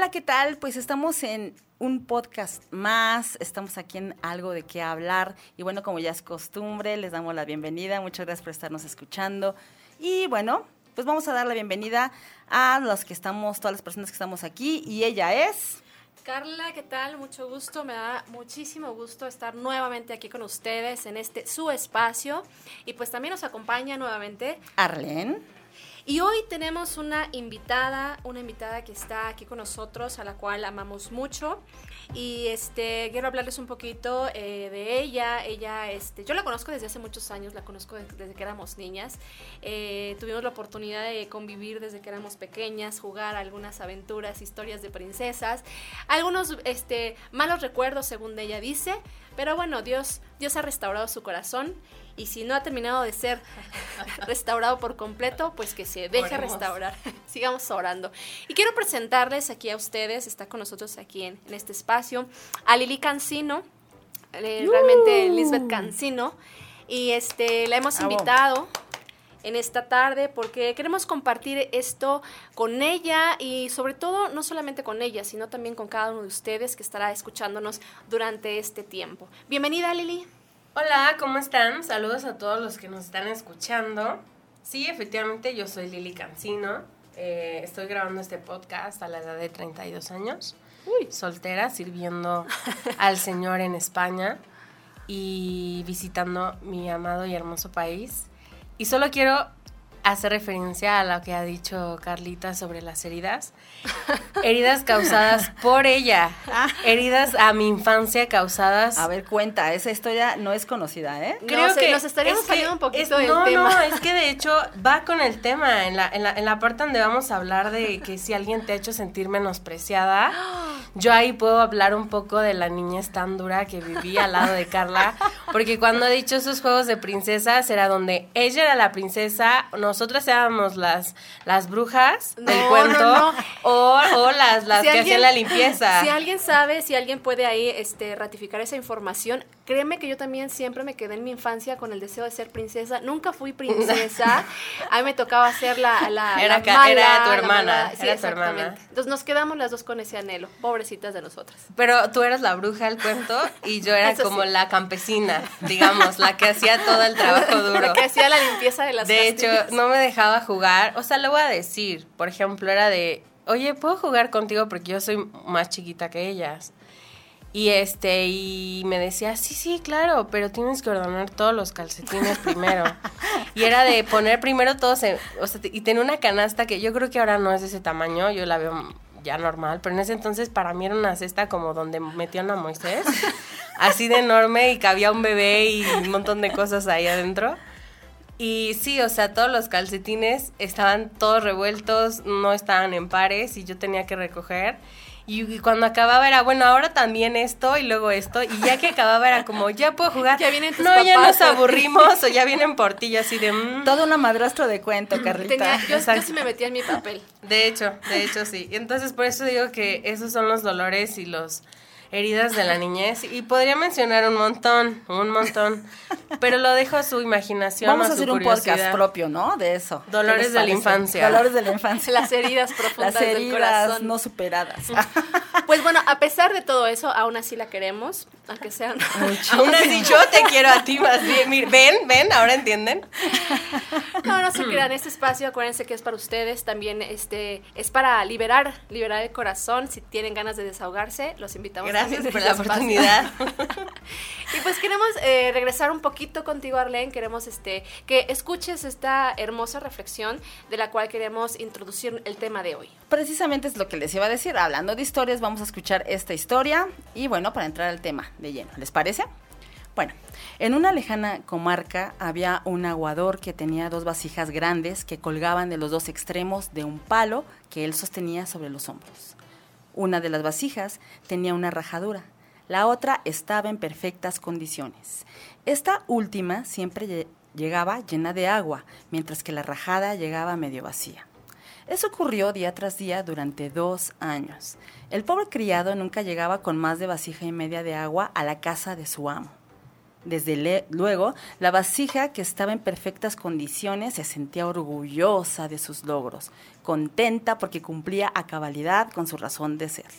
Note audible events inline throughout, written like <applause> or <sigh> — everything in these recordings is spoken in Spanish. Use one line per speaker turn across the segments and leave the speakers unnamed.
Hola, ¿qué tal? Pues estamos en un podcast más, estamos aquí en algo de qué hablar y bueno, como ya es costumbre, les damos la bienvenida, muchas gracias por estarnos escuchando y bueno, pues vamos a dar la bienvenida a los que estamos, todas las personas que estamos aquí y ella es...
Carla, ¿qué tal? Mucho gusto, me da muchísimo gusto estar nuevamente aquí con ustedes en este su espacio y pues también nos acompaña nuevamente
Arlene.
Y hoy tenemos una invitada, una invitada que está aquí con nosotros, a la cual amamos mucho. Y este, quiero hablarles un poquito eh, de ella. Ella, este, yo la conozco desde hace muchos años, la conozco desde que éramos niñas. Eh, tuvimos la oportunidad de convivir desde que éramos pequeñas, jugar algunas aventuras, historias de princesas, algunos este, malos recuerdos, según ella dice. Pero bueno, Dios, Dios ha restaurado su corazón y si no ha terminado de ser <laughs> restaurado por completo, pues que se deje restaurar. <laughs> Sigamos orando. Y quiero presentarles aquí a ustedes, está con nosotros aquí en, este espacio, a Lili Cancino, eh, realmente Lisbeth Cancino, y este, la hemos invitado en esta tarde porque queremos compartir esto con ella y sobre todo no solamente con ella, sino también con cada uno de ustedes que estará escuchándonos durante este tiempo. Bienvenida Lili.
Hola, ¿cómo están? Saludos a todos los que nos están escuchando. Sí, efectivamente, yo soy Lili Cancino. Eh, estoy grabando este podcast a la edad de 32 años. Uy. Soltera, sirviendo <laughs> al Señor en España y visitando mi amado y hermoso país. Y solo quiero hace referencia a lo que ha dicho Carlita sobre las heridas. Heridas causadas por ella. <laughs> Heridas a mi infancia causadas.
A ver, cuenta, esa historia no es conocida, ¿eh?
Creo que nos estaríamos saliendo un poquito del
no,
tema.
No, <laughs> es que de hecho va con el tema. En la, en, la, en la parte donde vamos a hablar de que si alguien te ha hecho sentir menospreciada, <gasps> yo ahí puedo hablar un poco de la niñez tan dura que viví al lado de Carla. Porque cuando he dicho esos juegos de princesas era donde ella era la princesa, nosotras éramos las, las brujas del cuento O, o, las, las que hacían la limpieza. <laughs>
Si alguien sabe, si alguien puede ahí este, ratificar esa información, créeme que yo también siempre me quedé en mi infancia con el deseo de ser princesa. Nunca fui princesa. <laughs> A mí me tocaba ser la, la,
era,
la mala,
era tu hermana. Sí, era tu hermana.
Entonces nos quedamos las dos con ese anhelo. Pobrecitas de nosotras.
Pero tú eras la bruja del cuento y yo era como la campesina, digamos, la que hacía todo el trabajo <laughs> duro.
La que hacía la limpieza de las
De hecho, no me dejaba dejaba jugar, o sea, lo voy a decir, por ejemplo, era de, oye, ¿puedo jugar contigo? Porque yo soy más chiquita que ellas. Y este, y me decía, sí, sí, claro, pero tienes que ordenar todos los calcetines primero. <laughs> y era de poner primero todos, en, o sea, y tenía una canasta que yo creo que ahora no es de ese tamaño, yo la veo ya normal, pero en ese entonces para mí era una cesta como donde metían a Moisés, <laughs> así de enorme y cabía un bebé y un montón de cosas ahí adentro. Y sí, o sea, todos los calcetines estaban todos revueltos, no estaban en pares y yo tenía que recoger. Y, cuando acababa era, bueno, ahora también esto y luego esto. Y ya que acababa era como, ya puedo jugar.
Ya vienen tus
No, ya nos aburrimos o ya <laughs> vienen por ti, así de... Mmm.
Todo una madrastra de cuento, Carlita.
yo, yo, sí me metía en mi papel.
De hecho, de hecho sí. Entonces por eso digo que esos son los dolores y los heridas de la niñez y podría mencionar un montón, un montón, pero lo dejo a su imaginación.
Vamos
a,
hacer un podcast propio, ¿no? De eso.
Dolores de la infancia.
Dolores de la infancia.
Las heridas profundas
Las heridas
del corazón.
no superadas.
Pues bueno, a pesar de todo eso, aún así la queremos, aunque sean...
aún así yo te quiero a ti más bien. Ven, ven, ahora entienden.
No, no se crean, este espacio, acuérdense que es para ustedes, también este es para liberar, liberar el corazón. Si tienen ganas de desahogarse, los invitamos
Gracias por la oportunidad. <laughs>
y pues queremos eh, regresar un poquito contigo, Arlene. Queremos este, que escuches esta hermosa reflexión de la cual queremos introducir el tema de hoy.
Precisamente es lo que les iba a decir. Hablando de historias, vamos a escuchar esta historia y bueno, para entrar al tema de lleno. ¿Les parece? Bueno, en una lejana comarca había un aguador que tenía dos vasijas grandes que colgaban de los dos extremos de un palo que él sostenía sobre los hombros. Una de las vasijas tenía una rajadura, la otra estaba en perfectas condiciones. Esta última siempre llegaba llena de agua, mientras que la rajada llegaba medio vacía. Eso ocurrió día tras día durante dos años. El pobre criado nunca llegaba con más de vasija y media de agua a la casa de su amo. Desde luego, la vasija, que estaba en perfectas condiciones, se sentía orgullosa de sus logros, contenta porque cumplía a cabalidad con su razón de ser.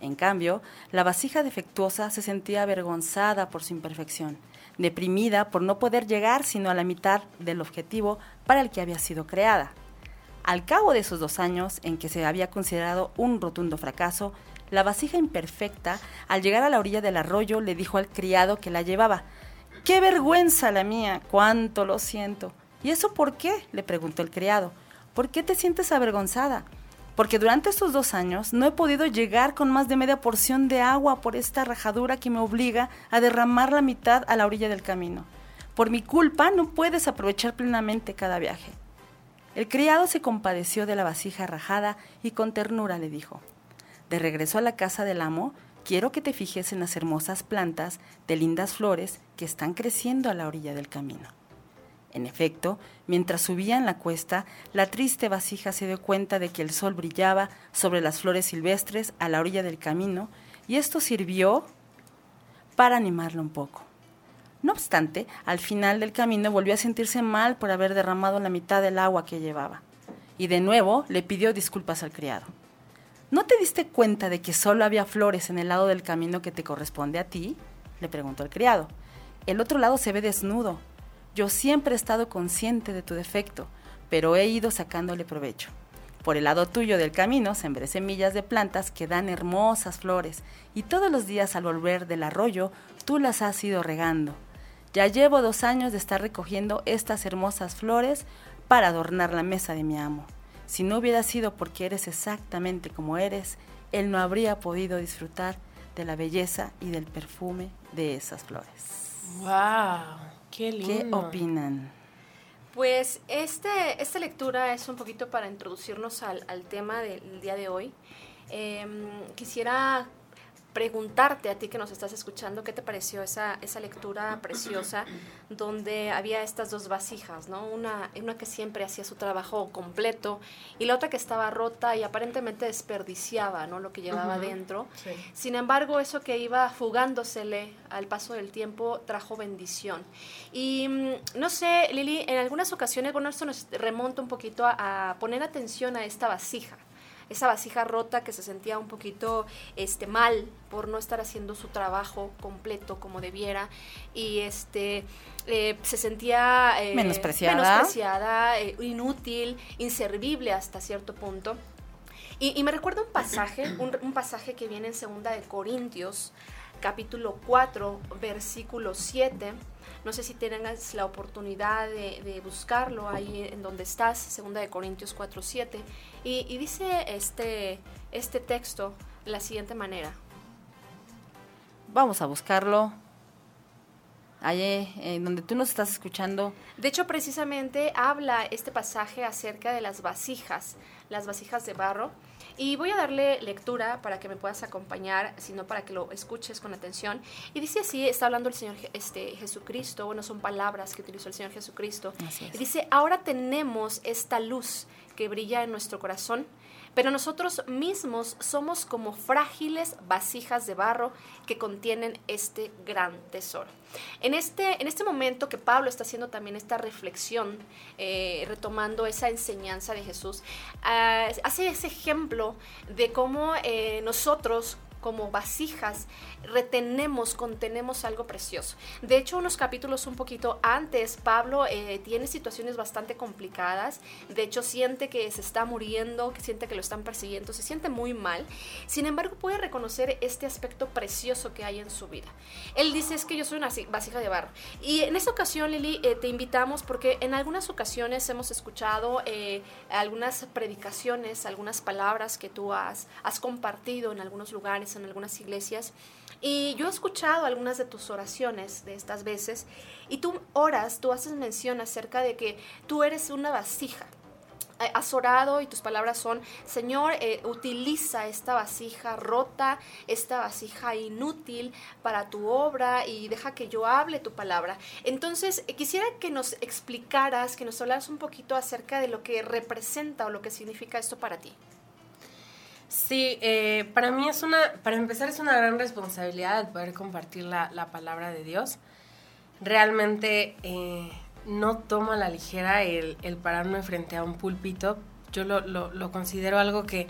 En cambio, la vasija defectuosa se sentía avergonzada por su imperfección, deprimida por no poder llegar sino a la mitad del objetivo para el que había sido creada. Al cabo de esos dos años en que se había considerado un rotundo fracaso, la vasija imperfecta, al llegar a la orilla del arroyo, le dijo al criado que la llevaba, ¡Qué vergüenza la mía! ¡Cuánto lo siento! ¿Y eso por qué? le preguntó el criado. ¿Por qué te sientes avergonzada? Porque durante estos dos años no he podido llegar con más de media porción de agua por esta rajadura que me obliga a derramar la mitad a la orilla del camino. Por mi culpa no puedes aprovechar plenamente cada viaje. El criado se compadeció de la vasija rajada y con ternura le dijo, de regreso a la casa del amo, quiero que te fijes en las hermosas plantas de lindas flores que están creciendo a la orilla del camino. En efecto, mientras subían la cuesta, la triste vasija se dio cuenta de que el sol brillaba sobre las flores silvestres a la orilla del camino, y esto sirvió para animarla un poco. No obstante, al final del camino volvió a sentirse mal por haber derramado la mitad del agua que llevaba, y de nuevo le pidió disculpas al criado. ¿No te diste cuenta de que solo había flores en el lado del camino que te corresponde a ti? le preguntó el criado. El otro lado se ve desnudo. Yo siempre he estado consciente de tu defecto, pero he ido sacándole provecho. Por el lado tuyo del camino sembré semillas de plantas que dan hermosas flores, y todos los días al volver del arroyo tú las has ido regando. Ya llevo dos años de estar recogiendo estas hermosas flores para adornar la mesa de mi amo. Si no hubiera sido porque eres exactamente como eres, él no habría podido disfrutar de la belleza y del perfume de esas flores.
¡Wow! ¡Qué lindo!
¿Qué opinan?
Pues este, esta lectura es un poquito para introducirnos al, tema del día de hoy. Em, quisiera preguntarte a ti que nos estás escuchando, ¿qué te pareció esa, esa lectura preciosa donde había estas dos vasijas, ¿no? Una, una que siempre hacía su trabajo completo y la otra que estaba rota y aparentemente desperdiciaba, ¿no? Lo que llevaba dentro. Sin embargo, eso que iba fugándosele al paso del tiempo trajo bendición. Y mm, no sé, Lili, en algunas ocasiones, bueno, esto nos remonta un poquito a poner atención a esta vasija esa vasija rota que se sentía un poquito este, mal por no estar haciendo su trabajo completo como debiera y este eh, se sentía
eh, menospreciada,
menospreciada eh, inútil, inservible hasta cierto punto. Y, me recuerda un pasaje, un, un, pasaje que viene en segunda de Corintios, capítulo 4, versículo 7 no sé si tengas la oportunidad de, buscarlo ahí en donde estás, segunda de Corintios 4, 7. Y, dice este, este texto de la siguiente manera.
Vamos a buscarlo. Allí, en donde tú nos estás escuchando.
De hecho, precisamente habla este pasaje acerca de las vasijas, las vasijas de barro. Y voy a darle lectura para que me puedas acompañar, sino para que lo escuches con atención. Y dice así, está hablando el Señor este, Jesucristo, bueno, son palabras que utilizó el Señor Jesucristo. Y dice, ahora tenemos esta luz que brilla en nuestro corazón pero nosotros mismos somos como frágiles vasijas de barro que contienen este gran tesoro. En este, en este momento que Pablo está haciendo también esta reflexión, eh, retomando esa enseñanza de Jesús, ah, hace ese ejemplo de cómo eh, nosotros como vasijas retenemos, contenemos algo precioso. De hecho, unos capítulos un poquito antes, Pablo eh, tiene situaciones bastante complicadas. De hecho, siente que se está muriendo, que siente que lo están persiguiendo, se siente muy mal. Sin embargo, puede reconocer este aspecto precioso que hay en su vida. Él dice, es que yo soy una vasija de barro. Y en esta ocasión, Lili, eh, te invitamos porque en algunas ocasiones hemos escuchado eh, algunas predicaciones, algunas palabras que tú has, has compartido en algunos lugares, en algunas iglesias. Y yo he escuchado algunas de tus oraciones de estas veces y tú oras, tú haces mención acerca de que tú eres una vasija. Has orado y tus palabras son, Señor, eh, utiliza esta vasija rota, esta vasija inútil para tu obra y deja que yo hable tu palabra. Entonces, eh, quisiera que nos explicaras, que nos hablaras un poquito acerca de lo que representa o lo que significa esto para ti.
Sí, eh, para mí es una, para empezar es una gran responsabilidad poder compartir la, palabra de Dios. realmente eh, no tomo a la ligera el, el, pararme frente a un púlpito. Yo lo, lo, lo considero algo que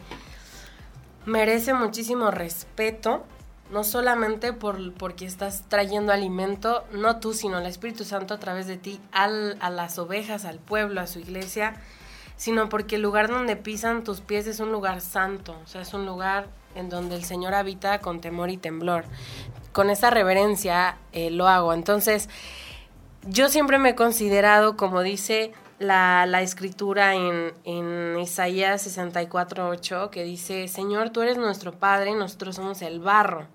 merece muchísimo respeto no solamente por, porque estás trayendo alimento, no tú, sino el Espíritu Santo a través de ti, al, a las ovejas, al pueblo, a su iglesia, sino porque el lugar donde pisan tus pies es un lugar santo, o sea, es un lugar en donde el Señor habita con temor y temblor. Con esa reverencia eh, lo hago. Entonces, yo siempre me he considerado, como dice la, la escritura en, en Isaías 64.8, que dice, Señor, tú eres nuestro Padre, nosotros somos el barro.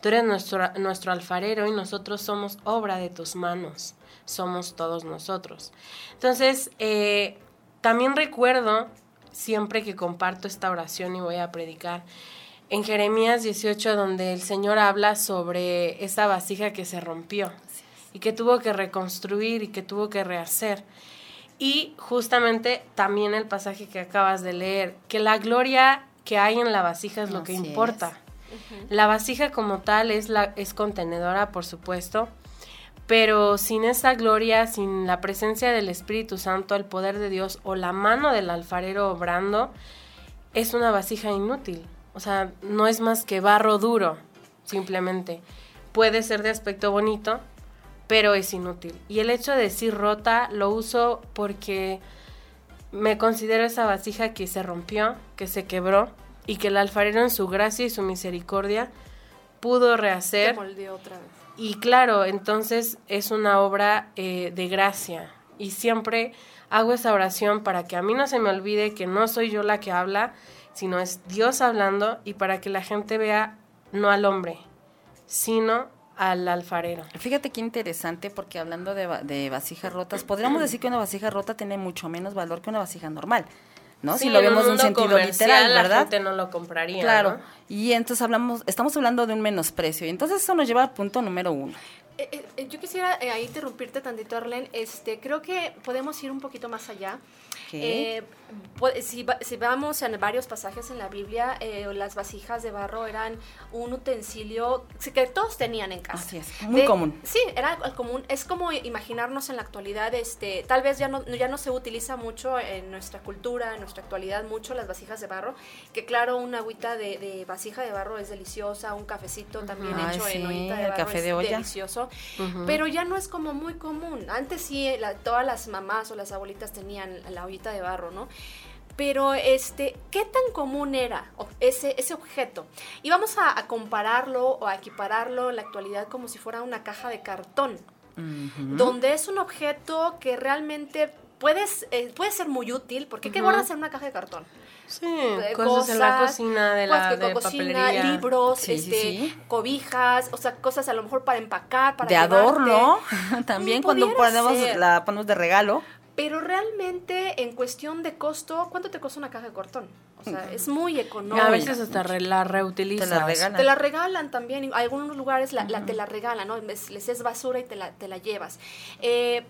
Tú eres nuestro, nuestro alfarero y nosotros somos obra de tus manos. Somos todos nosotros. Entonces, eh, también recuerdo, siempre que comparto esta oración y voy a predicar, en Jeremías 18, donde el Señor habla sobre esa vasija que se rompió y que tuvo que reconstruir y que tuvo que rehacer. Y justamente también el pasaje que acabas de leer, que la gloria que hay en la vasija es lo que importa. La vasija como tal es, la, es contenedora, por supuesto, pero sin esa gloria, sin la presencia del Espíritu Santo, el poder de Dios o la mano del alfarero obrando, es una vasija inútil. O sea, no es más que barro duro, simplemente. Puede ser de aspecto bonito, pero es inútil. Y el hecho de decir rota lo uso porque me considero esa vasija que se rompió, que se quebró, y que el alfarero en su gracia y su misericordia pudo rehacer.
otra vez.
Y claro, entonces es una obra eh, de gracia. Y siempre hago esa oración para que a mí no se me olvide que no soy yo la que habla, sino es Dios hablando y para que la gente vea no al hombre, sino al alfarero.
Fíjate qué interesante porque hablando de, de vasijas rotas, podríamos decir que una vasija rota tiene mucho menos valor que una vasija normal. ¿No? si lo vemos en un sentido literal, ¿verdad? La
gente no lo compraría.
Claro. Y entonces hablamos, estamos hablando de un menosprecio. Y entonces eso nos lleva al punto número uno.
Eh, eh, yo quisiera ahí interrumpirte tantito, Arlen. Este, creo que podemos ir un poquito más allá. Eh, si, si, vamos en varios pasajes en la Biblia, eh, las vasijas de barro eran un utensilio que todos tenían en casa.
Así es, muy común.
Sí, era común. Es como imaginarnos en la actualidad, este, tal vez ya no, ya no se utiliza mucho en nuestra cultura, en nuestra actualidad, mucho las vasijas de barro, que claro, una agüita de, vasija de barro es deliciosa, un cafecito también hecho en ollita de barro
café de olla.
delicioso, pero ya no es como muy común. Antes sí, todas las mamás o las abuelitas tenían la ollita de barro, ¿no? Pero, este, ¿qué tan común era ese, ese objeto? Y vamos a, compararlo o a equipararlo en la actualidad como si fuera una caja de cartón, donde es un objeto que realmente puedes, eh, puede ser muy útil, porque ¿qué guardas en una caja de cartón?
Sí, eh, cosas, en la cocina, de la de cocina,
libros, este, cobijas, o sea, cosas a lo mejor para empacar, para
De adorno, <laughs> también mm, cuando ponemos, la ponemos de regalo.
Pero realmente, en cuestión de costo, ¿cuánto te cuesta una caja de cartón? O sea, es muy económico.
A veces hasta la reutilizan.
Te la regalan. Te la regalan también. En algunos lugares la, te la regalan, ¿no? Les es basura y te la, te la llevas. Eh,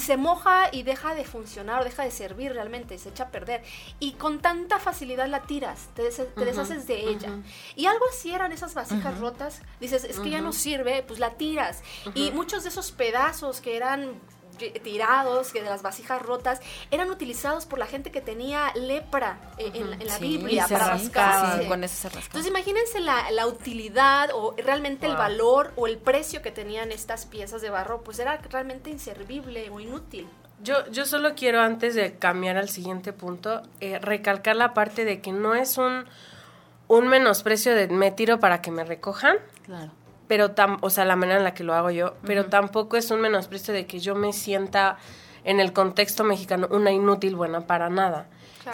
se moja y deja de funcionar, deja de servir realmente, se echa a perder. Y con tanta facilidad la tiras, te, deshaces de ella. Y algo así eran esas vasijas rotas. Dices, es que ya no sirve, pues la tiras. Y muchos de esos pedazos que eran tirados, que de las vasijas rotas, eran utilizados por la gente que tenía lepra eh, en, la Biblia para rascarse. Entonces imagínense la, la, utilidad o realmente el valor o el precio que tenían estas piezas de barro, pues era realmente inservible o inútil.
Yo, yo solo quiero, antes de cambiar al siguiente punto, eh, recalcar la parte de que no es un, un menosprecio de me tiro para que me recojan.
Claro
pero tam, o sea, la manera en la que lo hago yo, pero tampoco es un menosprecio de que yo me sienta en el contexto mexicano una inútil buena para nada,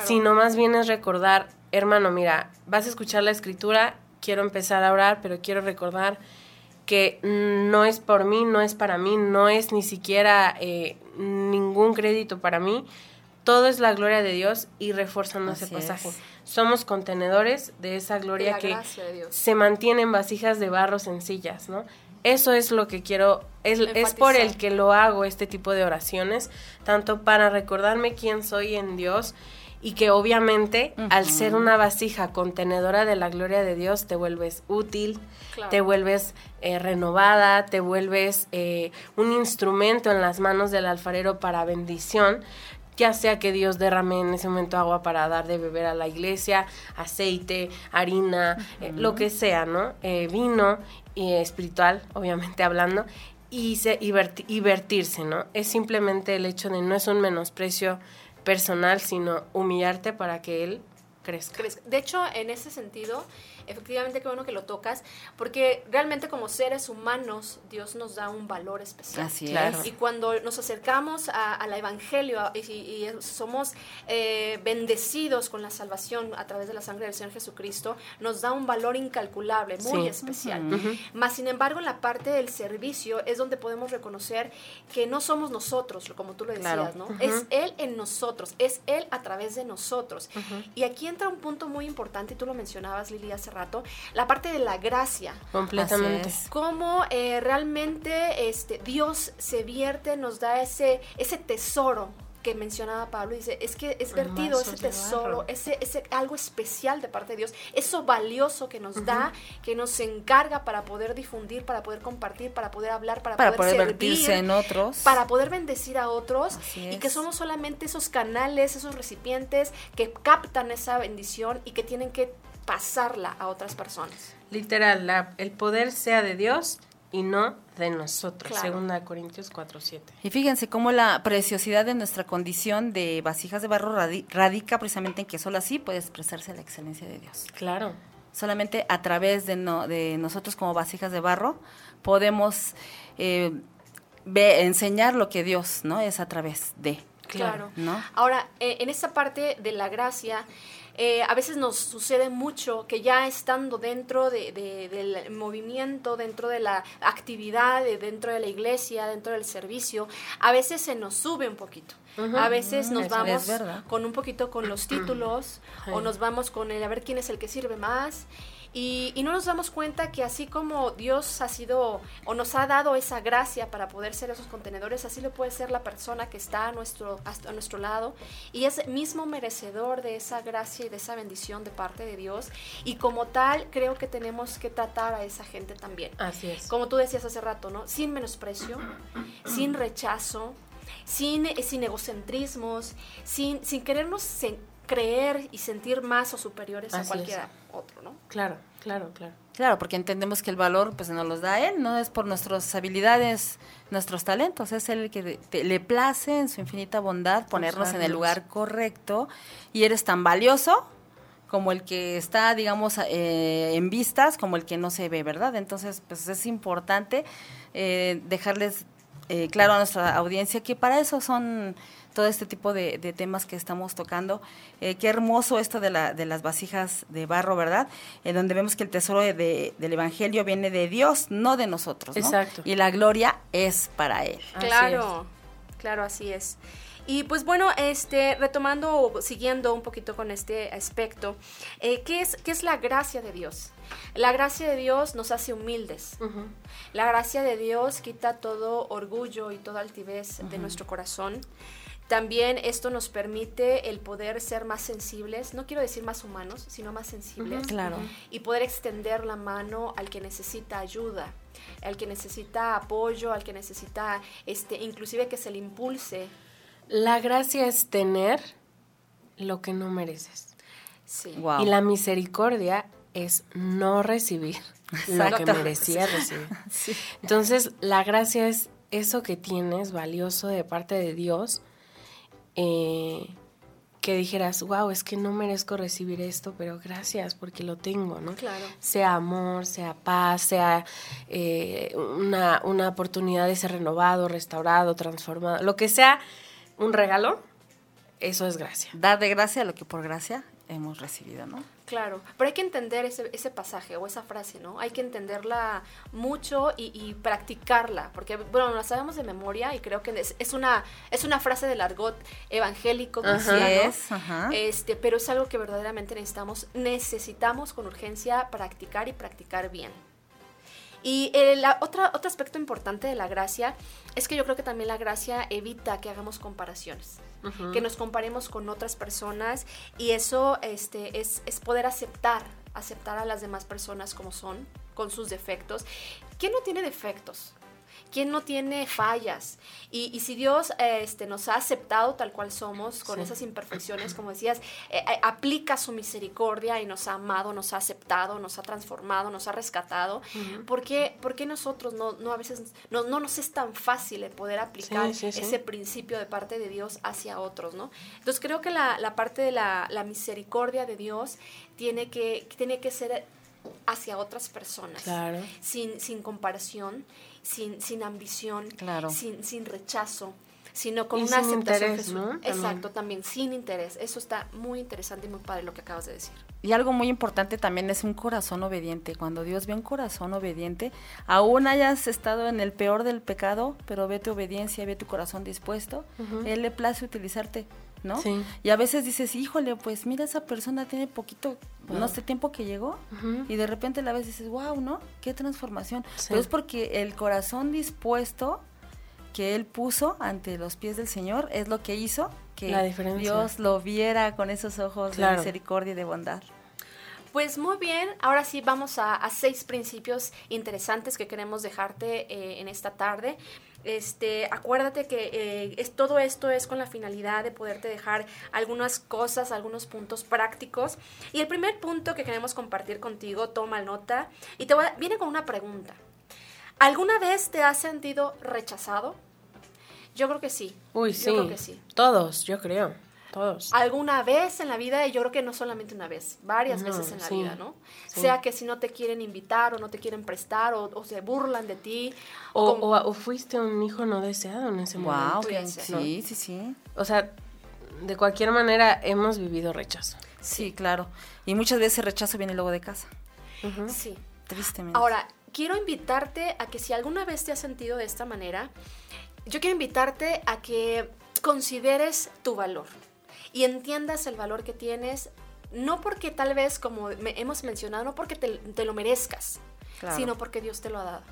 sino más bien es recordar, hermano, mira, vas a escuchar la escritura, quiero empezar a orar, pero quiero recordar que no es por mí, no es para mí, no es ni siquiera eh, ningún crédito para mí, todo es la gloria de Dios y reforzando ese pasaje. Somos contenedores de esa gloria que se mantiene en vasijas de barro sencillas, ¿no? Eso es lo que quiero, es, es, por el que lo hago este tipo de oraciones, tanto para recordarme quién soy en Dios y que obviamente al ser una vasija contenedora de la gloria de Dios te vuelves útil, te vuelves eh, renovada, te vuelves eh, un instrumento en las manos del alfarero para bendición, ya sea que Dios derrame en ese momento agua para dar de beber a la iglesia, aceite, harina, eh, lo que sea, ¿no? vino y espiritual, obviamente hablando, y, se, y, vertirse, ¿no? Es simplemente el hecho de no es un menosprecio personal, sino humillarte para que él crezca.
De hecho, en ese sentido, efectivamente qué bueno que lo tocas, porque realmente como seres humanos Dios nos da un valor especial.
Así es.
Y cuando nos acercamos al Evangelio y, somos eh, bendecidos con la salvación a través de la sangre del Señor Jesucristo, nos da un valor incalculable, muy especial. Más sin embargo, en la parte del servicio es donde podemos reconocer que no somos nosotros, como tú lo decías, ¿no? Es Él en nosotros, es Él a través de nosotros. Y aquí entra un punto muy importante, y tú lo mencionabas, Lili, hace rato, la parte de la gracia.
Completamente.
Cómo eh, realmente este, Dios se vierte, nos da ese, ese tesoro que mencionaba Pablo, dice, es que es vertido ese tesoro, ese, ese algo especial de parte de Dios, eso valioso que nos da, que nos encarga para poder difundir, para poder compartir, para poder hablar, para,
para poder, servir, en otros,
para poder bendecir a otros y que somos solamente esos canales, esos recipientes que captan esa bendición y que tienen que pasarla a otras personas.
Literal, el poder sea de Dios y no de nosotros, segunda Corintios 4:7.
Y fíjense cómo la preciosidad de nuestra condición de vasijas de barro radica precisamente en que solo así puede expresarse la excelencia de Dios.
Claro.
Solamente a través de, de nosotros como vasijas de barro podemos eh, enseñar lo que Dios no es a través de.
Claro. ¿no? Ahora, eh, en esa parte de la gracia, eh, a veces nos sucede mucho que ya estando dentro de, del movimiento, dentro de la actividad, dentro de la iglesia, dentro del servicio, a veces se nos sube un poquito. A veces nos vamos con un poquito con los <clears throat> títulos o nos vamos con el a ver quién es el que sirve más y, no nos damos cuenta que así como Dios ha sido o nos ha dado esa gracia para poder ser esos contenedores, así lo puede ser la persona que está a nuestro, a nuestro lado y es mismo merecedor de esa gracia y de esa bendición de parte de Dios. Y como tal, creo que tenemos que tratar a esa gente también.
Así es.
Como tú decías hace rato, ¿no? Sin menosprecio, sin rechazo, sin, sin egocentrismos, sin, sin querernos creer y sentir más o superiores a cualquiera otro, ¿no?
Claro, claro, claro.
Claro, porque entendemos que el valor pues nos los da él, no es por nuestras habilidades, nuestros talentos, es él el que le place en su infinita bondad ponernos en el lugar correcto y eres tan valioso como el que está, digamos, eh, en vistas, como el que no se ve, ¿verdad? Entonces, pues es importante eh, dejarles eh, claro a nuestra audiencia que para eso son todo este tipo de, temas que estamos tocando. Eh, qué hermoso esto de, la, de las vasijas de barro, ¿verdad? En donde vemos que el tesoro de, del Evangelio viene de Dios, no de nosotros.
Exacto.
Y la gloria es para Él.
Claro, claro, así es. Y pues bueno, este, retomando o siguiendo un poquito con este aspecto, eh, ¿qué, es, ¿qué es la gracia de Dios? La gracia de Dios nos hace humildes. La gracia de Dios quita todo orgullo y toda altivez de nuestro corazón. También esto nos permite el poder ser más sensibles, no quiero decir más humanos, sino más sensibles.
claro.
Y poder extender la mano al que necesita ayuda, al que necesita apoyo, al que necesita, este, inclusive que se le impulse.
La gracia es tener lo que no mereces.
Sí.
Y la misericordia es no recibir lo que merecía recibir. <laughs> Entonces, la gracia es eso que tienes valioso de parte de Dios eh, que dijeras, wow, es que no merezco recibir esto, pero gracias porque lo tengo, ¿no?
Claro.
Sea amor, sea paz, sea eh, una, una oportunidad de ser renovado, restaurado, transformado, lo que sea un regalo, eso es gracia.
Dar de gracia lo que por gracia hemos recibido, ¿no?
Claro, pero hay que entender ese, ese pasaje o esa frase, ¿no? Hay que entenderla mucho y, practicarla, porque, bueno, la sabemos de memoria y creo que es, una, es una frase del argot evangélico cristiano, este, pero es algo que verdaderamente necesitamos, necesitamos con urgencia practicar y practicar bien. Y el la, otra, otro aspecto importante de la gracia es que yo creo que también la gracia evita que hagamos comparaciones, que nos comparemos con otras personas y eso este, es, es poder aceptar, aceptar a las demás personas como son, con sus defectos. ¿Quién no tiene defectos? ¿Quién no tiene fallas? Y, si Dios este, nos ha aceptado tal cual somos, con esas imperfecciones, como decías, eh, eh, aplica su misericordia y nos ha amado, nos ha aceptado, nos ha transformado, nos ha rescatado, ¿por, qué, nosotros no, no a veces no, no, nos es tan fácil el poder aplicar ese principio de parte de Dios hacia otros? ¿no? Entonces creo que la, la parte de la, la misericordia de Dios tiene que, tiene que ser hacia otras personas, sin, sin comparación, sin, sin ambición, sin, sin rechazo, sino con una aceptación. Interés, ¿no? Exacto, también. sin interés. Eso está muy interesante y muy padre lo que acabas de decir.
Y algo muy importante también es un corazón obediente. Cuando Dios ve un corazón obediente, aún hayas estado en el peor del pecado, pero ve tu obediencia, ve tu corazón dispuesto, Él le place utilizarte ¿no? Y a veces dices, híjole, pues mira, esa persona tiene poquito, no sé, tiempo que llegó, y de repente la vez dices, wow, ¿no? Qué transformación. Pero es porque el corazón dispuesto que él puso ante los pies del Señor es lo que hizo que Dios lo viera con esos ojos de misericordia y de bondad.
Pues muy bien, ahora sí vamos a, seis principios interesantes que queremos dejarte eh, en esta tarde. Este, acuérdate que eh, es, todo esto es con la finalidad de poderte dejar algunas cosas, algunos puntos prácticos. Y el primer punto que queremos compartir contigo, toma nota, y te viene con una pregunta. ¿Alguna vez te has sentido rechazado? Yo creo que sí.
Uy, sí. Yo creo que sí. Todos, yo creo todos.
Alguna vez en la vida, y yo creo que no solamente una vez, varias veces en la vida, ¿no? Sea que si no te quieren invitar o no te quieren prestar o, se burlan de ti.
O, o, fuiste un hijo no deseado en ese momento.
Wow, sí, sí, sí.
O sea, de cualquier manera hemos vivido rechazo.
Sí, claro. Y muchas veces el rechazo viene luego de casa.
Sí.
Tristemente.
Ahora, quiero invitarte a que si alguna vez te has sentido de esta manera, yo quiero invitarte a que consideres tu valor y entiendas el valor que tienes, no porque tal vez, como hemos mencionado, no porque te, lo merezcas, sino porque Dios te lo ha dado.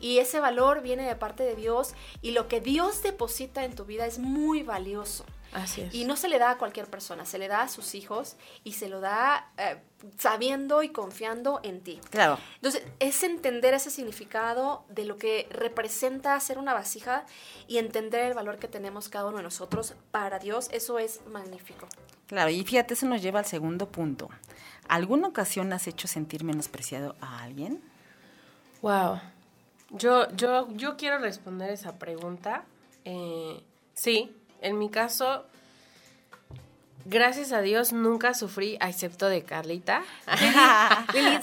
Y ese valor viene de parte de Dios y lo que Dios deposita en tu vida es muy valioso.
Así es.
Y no se le da a cualquier persona, se le da a sus hijos y se lo da eh, sabiendo y confiando en ti.
Claro.
Entonces, es entender ese significado de lo que representa ser una vasija y entender el valor que tenemos cada uno de nosotros para Dios, eso es magnífico.
Claro, y fíjate, eso nos lleva al segundo punto. ¿Alguna ocasión has hecho sentir menospreciado a alguien?
Wow. Yo, yo, yo quiero responder esa pregunta. Eh, sí, en mi caso, gracias a Dios nunca sufrí, excepto de Carlita.
Lili,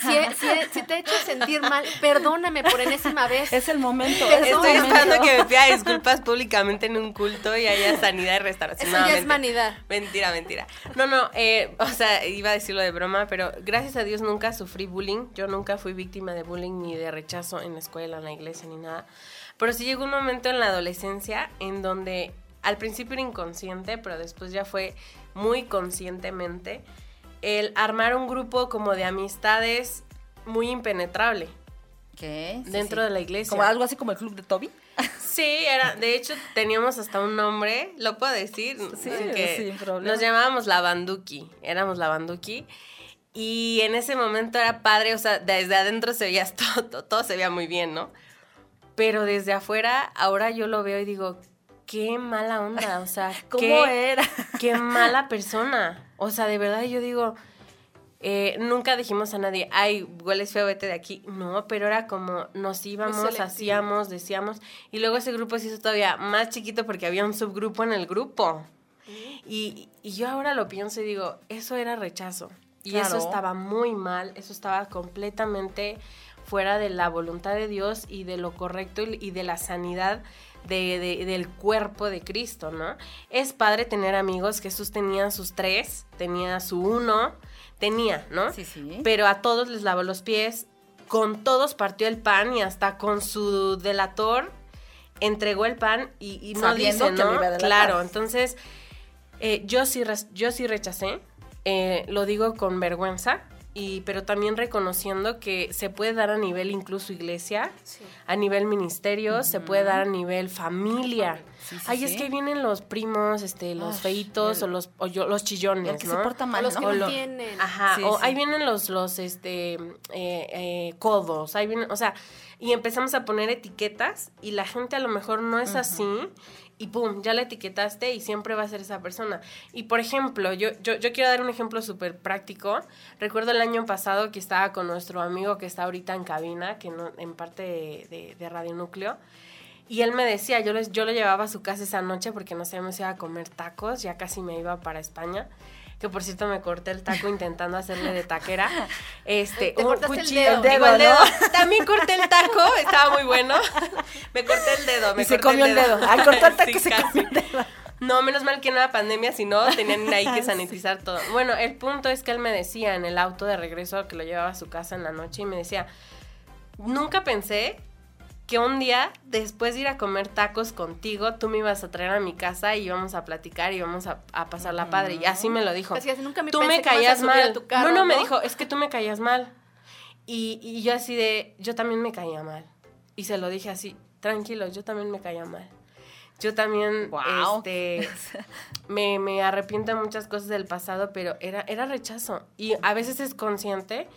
si, te he hecho sentir mal, perdóname por enésima vez.
Es el momento.
Estoy esperando que me pida <laughs> disculpas públicamente en un culto y haya sanidad y restauración.
Eso ya es manidad.
Mentira, mentira. No, no, eh, o sea, iba a decirlo de broma, pero gracias a Dios nunca sufrí bullying. Yo nunca fui víctima de bullying ni de rechazo en la escuela, en la iglesia, ni nada. Pero sí llegó un momento en la adolescencia en donde al principio era inconsciente, pero después ya fue muy conscientemente, el armar un grupo como de amistades muy impenetrable.
¿Qué?
dentro de la iglesia.
Como algo así como el club de Toby. <laughs>
Sí, era, de hecho teníamos hasta un nombre, lo puedo decir,
sí, que
nos llamábamos la Banduki, éramos la Banduki. Y en ese momento era padre, o sea, desde adentro se veía <laughs> todo, todo se veía muy bien, ¿no? Pero desde afuera, ahora yo lo veo y digo, qué mala onda, o sea, <laughs>
¿cómo
qué,
era?
qué <laughs> mala persona. O sea, de verdad yo digo, eh, nunca dijimos a nadie, ay, hueles feo, vete de aquí. No, pero era como nos íbamos, hacíamos, decíamos. Y luego ese grupo se hizo todavía más chiquito porque había un subgrupo en el grupo. Y, yo ahora lo pienso y digo, eso era rechazo. Y eso estaba muy mal, eso estaba completamente fuera de la voluntad de Dios y de lo correcto y de la sanidad de, del cuerpo de Cristo, ¿no? Es padre tener amigos, Jesús tenía sus tres, tenía su uno, tenía, ¿no?
Sí, sí.
Pero a todos les lavó los pies, con todos partió el pan y hasta con su delator entregó el pan y, no dice, ¿no? claro, entonces eh, yo, sí, yo sí rechacé, eh, lo digo con vergüenza, y pero también reconociendo que se puede dar a nivel incluso iglesia,
Sí.
a nivel ministerio, se puede dar a nivel familia.
Sí, sí,
Ay, es que ahí vienen los primos, este, los
Ay,
feitos
el-
o los o yo- los chillones,
El que
¿no?
se porta mal,
los que
¿no?
no
lo-
tienen.
Ajá, o ahí vienen los, los, este, eh, eh, codos, ahí vienen, o sea, y empezamos a poner etiquetas y la gente a lo mejor no es así y pum, ya la etiquetaste y siempre va a ser esa persona. Y por ejemplo, yo, yo, yo quiero dar un ejemplo súper práctico. Recuerdo el año pasado que estaba con nuestro amigo que está ahorita en cabina, que no, en parte de, de, Radio Núcleo. Y él me decía, yo, les, yo lo llevaba a su casa esa noche porque no sabíamos si iba a comer tacos, ya casi me iba para España. Que por cierto me corté el taco intentando hacerle de taquera. Este,
Te
un
el
cuchillo,
dedo.
el
Dedo,
dedo. <laughs> También corté el taco, estaba muy bueno. <laughs> Me corté el dedo, me
Y se comió el dedo. Al cortar taco <laughs>
Sí,
se comió el dedo.
No, menos mal que no era pandemia, si no, tenían ahí que sanitizar todo. Bueno, el punto es que él me decía en el auto de regreso que lo llevaba a su casa en la noche y me decía, nunca pensé que un día, después de ir a comer tacos contigo, tú me ibas a traer a mi casa y íbamos a platicar y íbamos a, a pasarla padre. Y así me lo dijo.
Así es, nunca me
tú me caías mal.
tu carro,
no, no, me dijo, es que tú me caías mal. Y, y yo así de, yo también me caía mal. Y se lo dije así, tranquilo, yo también me caía mal. Yo también,
Guau.
este, <laughs> me, me arrepiento de muchas cosas del pasado, pero era, era rechazo. Y a veces es consciente,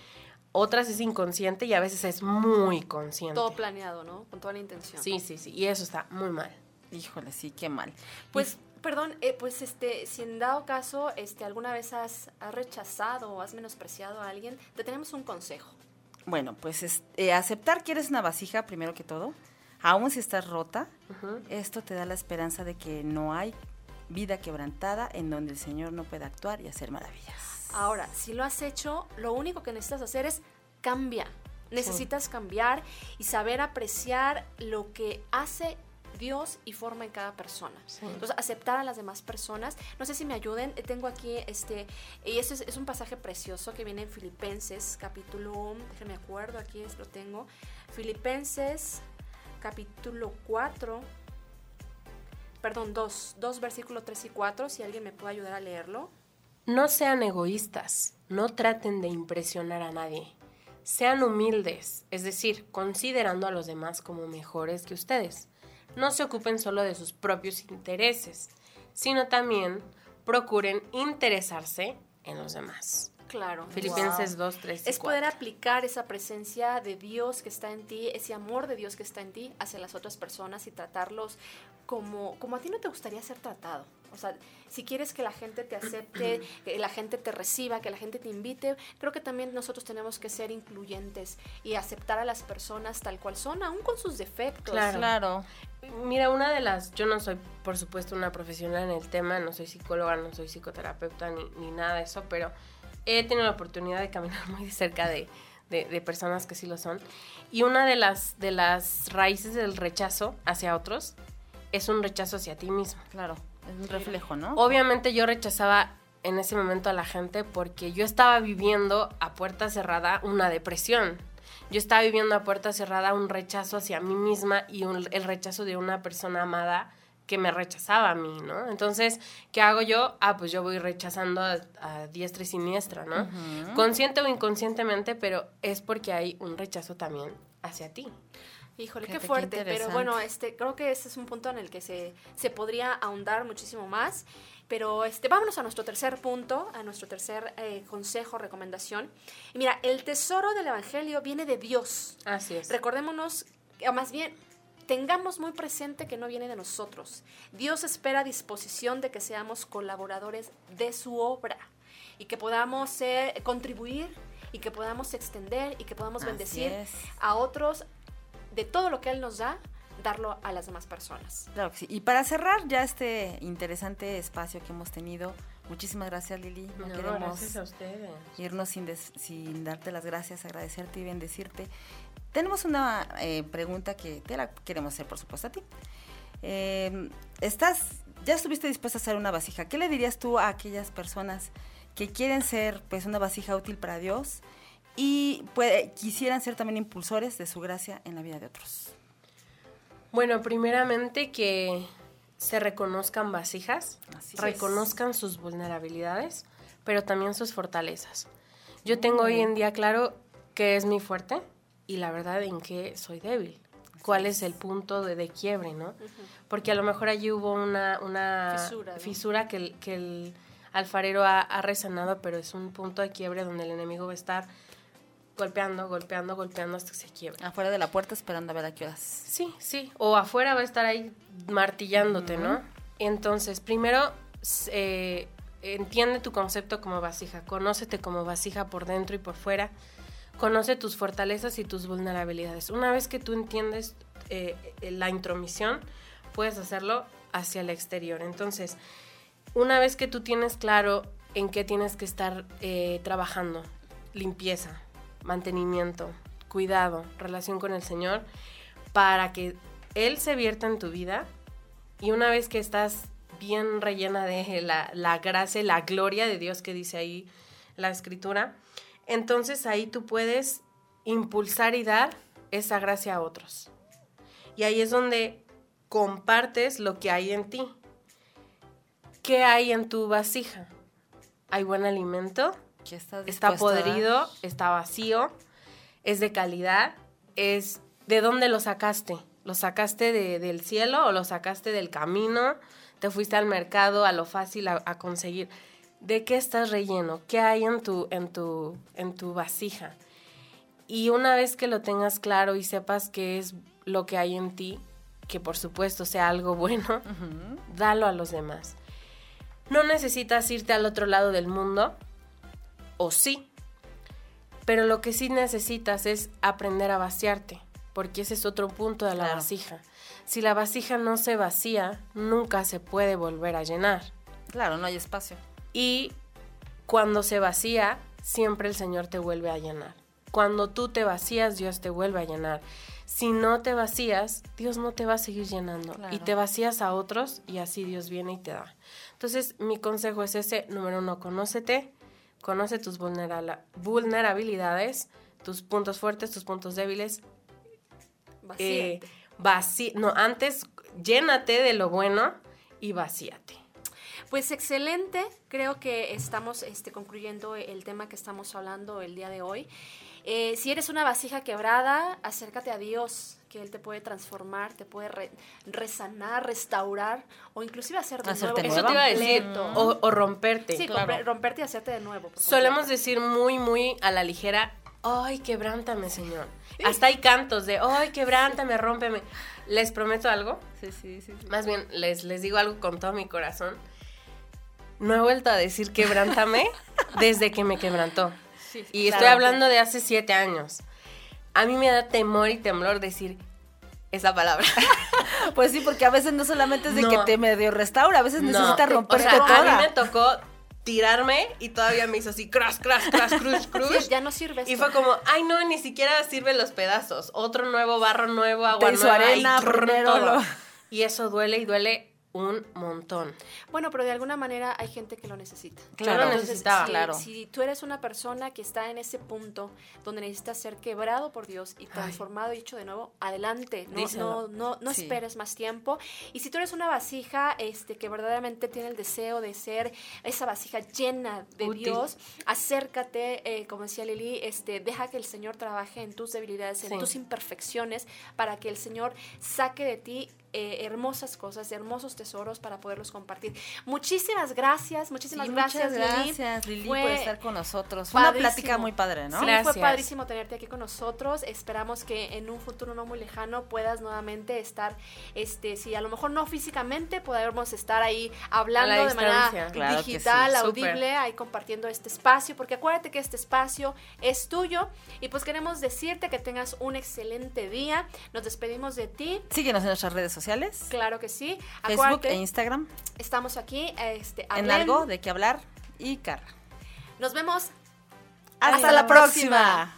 otras es inconsciente y a veces es muy consciente.
Todo planeado, ¿no? Con toda la intención.
Sí, sí, sí. Y eso está muy mal.
Híjole, sí, qué mal.
Pues, perdón, eh, pues este, si en dado caso, este, alguna vez has, has rechazado o has menospreciado a alguien, te tenemos un consejo.
Bueno, pues es- eh, aceptar que eres una vasija, primero que todo, aun si estás rota, esto te da la esperanza de que no hay vida quebrantada en donde el Señor no pueda actuar y hacer maravillas.
Ahora, si lo has hecho, lo único que necesitas hacer es cambia. Necesitas cambiar y saber apreciar lo que hace Dios y forma en cada persona. Entonces, aceptar a las demás personas. No sé si me ayuden. Tengo aquí este, y este es, es un pasaje precioso que viene en Filipenses, capítulo, déjenme acuerdo, aquí es, lo tengo. Filipenses, capítulo 4. Perdón, 2, 2 versículos 3 y 4, si alguien me puede ayudar a leerlo.
No sean egoístas, no traten de impresionar a nadie. Sean humildes, es decir, considerando a los demás como mejores que ustedes. No se ocupen solo de sus propios intereses, sino también procuren interesarse en los demás.
Claro.
Filipenses 2, 3 y
Es poder
4.
aplicar esa presencia de Dios que está en ti, ese amor de Dios que está en ti hacia las otras personas y tratarlos como, como a ti no te gustaría ser tratado. O sea, si quieres que la gente te acepte, <clears throat> que la gente te reciba, que la gente te invite, creo que también nosotros tenemos que ser incluyentes y aceptar a las personas tal cual son, aún con sus defectos.
Claro.
Claro.
Mira, una de las, yo no soy, por supuesto, una profesional en el tema, no soy psicóloga, no soy psicoterapeuta ni, ni nada de eso, pero he tenido la oportunidad de caminar <laughs> muy cerca de, de- de personas que sí lo son. Y una de las, de las raíces del rechazo hacia otros es un rechazo hacia ti mismo.
Claro, es un reflejo, ¿no?
Obviamente yo rechazaba en ese momento a la gente porque yo estaba viviendo a puerta cerrada una depresión. Yo estaba viviendo a puerta cerrada un rechazo hacia mí misma y un- el rechazo de una persona amada que me rechazaba a mí, ¿no? Entonces, ¿qué hago yo? Ah, pues yo voy rechazando a, a diestra y siniestra, ¿no? Consciente o inconscientemente, pero es porque hay un rechazo también hacia ti.
Híjole, qué
qué
fuerte, pero bueno, este, creo que ese es un punto en el que se, se podría ahondar muchísimo más. Pero este, vámonos a nuestro tercer punto, a nuestro tercer eh, consejo, recomendación. Y mira, el tesoro del Evangelio viene de Dios.
Así es.
Recordémonos, o más bien, tengamos muy presente que no viene de nosotros. Dios espera disposición de que seamos colaboradores de su obra y que podamos ser- contribuir y que podamos extender y que podamos
Así
bendecir
es.
a otros de todo lo que Él nos da, darlo a las demás personas.
Claro que sí. Y para cerrar ya este interesante espacio que hemos tenido, muchísimas gracias Lili. No,
No,
queremos
gracias a ustedes.
irnos sin, des- sin darte las gracias, agradecerte y bendecirte. Tenemos una eh, pregunta que te la queremos hacer, por supuesto, a ti. Eh, ¿Estás, ya estuviste dispuesta a hacer una vasija? ¿Qué le dirías tú a aquellas personas que quieren ser pues una vasija útil para Dios y puede- quisieran ser también impulsores de su gracia en la vida de otros?
Bueno, primeramente que se reconozcan vasijas,
Así es.
reconozcan sus vulnerabilidades, pero también sus fortalezas. Yo tengo hoy en día claro qué es mi fuerte y la verdad en qué soy débil. ¿Cuál es el punto de, de quiebre, no? Porque a lo mejor allí hubo una, una
Fisura, ¿no?
fisura que, el, que el alfarero ha, ha resanado, pero es un punto de quiebre donde el enemigo va a estar golpeando, golpeando, golpeando hasta que se quiebre.
Afuera de la puerta esperando a ver a qué horas.
Sí, sí. O afuera va a estar ahí martillándote, ¿no? Entonces, primero, eh, entiende tu concepto como vasija. Conócete como vasija por dentro y por fuera. Conoce tus fortalezas y tus vulnerabilidades. Una vez que tú entiendes eh, la intromisión, puedes hacerlo hacia el exterior. Entonces, una vez que tú tienes claro en qué tienes que estar eh, trabajando, limpieza, mantenimiento, cuidado, relación con el Señor, para que Él se vierta en tu vida y una vez que estás bien rellena de la, la gracia y la gloria de Dios que dice ahí la escritura, entonces ahí tú puedes impulsar y dar esa gracia a otros. Y ahí es donde compartes lo que hay en ti. ¿Qué hay en tu vasija? ¿Hay buen alimento?
¿Qué estás
está podrido, está vacío, es de calidad, es de dónde lo sacaste. ¿Lo sacaste de- del cielo o lo sacaste del camino? ¿Te fuiste al mercado a lo fácil a, a conseguir? ¿De qué estás relleno? ¿Qué hay en tu, en tu, en tu vasija? Y una vez que lo tengas claro y sepas qué es lo que hay en ti, que por supuesto sea algo <laughs> bueno, dalo a los demás. No necesitas irte al otro lado del mundo, o sí, pero lo que sí necesitas es aprender a vaciarte, porque ese es otro punto de la
Claro.
vasija. Si la vasija no se vacía, nunca se puede volver a llenar.
Claro, no hay espacio.
Y cuando se vacía, siempre el Señor te vuelve a llenar. Cuando tú te vacías, Dios te vuelve a llenar. Si no te vacías, Dios no te va a seguir llenando.
Claro.
Y te vacías a otros y así Dios viene y te da. Entonces, mi consejo es ese. Número uno, conócete. Conoce tus vulnerabilidades, tus puntos fuertes, tus puntos débiles. Eh,
Vacíate.
vací- no, antes llénate de lo bueno y vacíate.
Pues excelente, creo que estamos este, concluyendo el tema que estamos hablando el día de hoy. Eh, si eres una vasija quebrada, acércate a Dios, que Él te puede transformar, te puede re- resanar, restaurar o inclusive hacer de
Hacerte
nuevo.
Eso te iba a decir. O, o romperte.
Sí,
claro.
romperte y hacerte de nuevo.
Solemos decir muy, muy a la ligera, ay, quebrántame, Señor. Hasta hay cantos de, ay, quebrántame, rómpeme. Les prometo algo,
Sí, sí, sí. sí.
más bien les, les digo algo con todo mi corazón. No he vuelto a decir quebrántame desde que me quebrantó.
Sí,
Y
claro.
estoy hablando de hace siete años. A mí me da temor y temblor decir esa palabra. <laughs>
Pues sí, porque a veces no solamente es de
No.
que te medio restaura, a veces necesitas
No,
romperte
o sea,
toda.
A mí me tocó tirarme y todavía me hizo así, crash, crash, crash, crush, crush. <laughs>
Sí, ya no sirve
Y fue como, ay no, ni siquiera sirven los pedazos. Otro nuevo barro nuevo, agua nueva
arena,
y todo. Y eso duele y duele un montón.
Bueno, pero de alguna manera hay gente que lo necesita.
Claro.
Entonces,
necesitaba.
si,
Claro.
si tú eres una persona que está en ese punto donde necesitas ser quebrado por Dios y transformado y hecho de nuevo, adelante. No,
Díselo.
no, no, no
Sí.
esperes más tiempo. Y si tú eres una vasija este, que verdaderamente tiene el deseo de ser esa vasija llena de
Útil.
Dios, acércate, eh, como decía Lili, este, deja que el Señor trabaje en tus debilidades, en
Sí.
tus imperfecciones, para que el Señor saque de ti eh, hermosas cosas, hermosos tesoros para poderlos compartir. Muchísimas gracias, muchísimas
Sí,
gracias,
muchas
Lili.
gracias, Lili,
Fue
por estar con nosotros. Fue una plática muy padre, ¿no?
Sí,
Gracias.
fue padrísimo tenerte aquí con nosotros. Esperamos que en un futuro no muy lejano puedas nuevamente estar, este, si a lo mejor no físicamente, podamos estar ahí hablando de manera.
Claro sí,
digital, audible, ahí compartiendo este espacio, porque acuérdate que este espacio es tuyo y pues queremos decirte que tengas un excelente día. Nos despedimos de ti.
Síguenos en nuestras redes sociales.
Claro que sí.
Facebook e Instagram.
Estamos aquí. Este,
en algo de qué hablar y Carla.
Nos vemos.
Hasta, la,
próxima.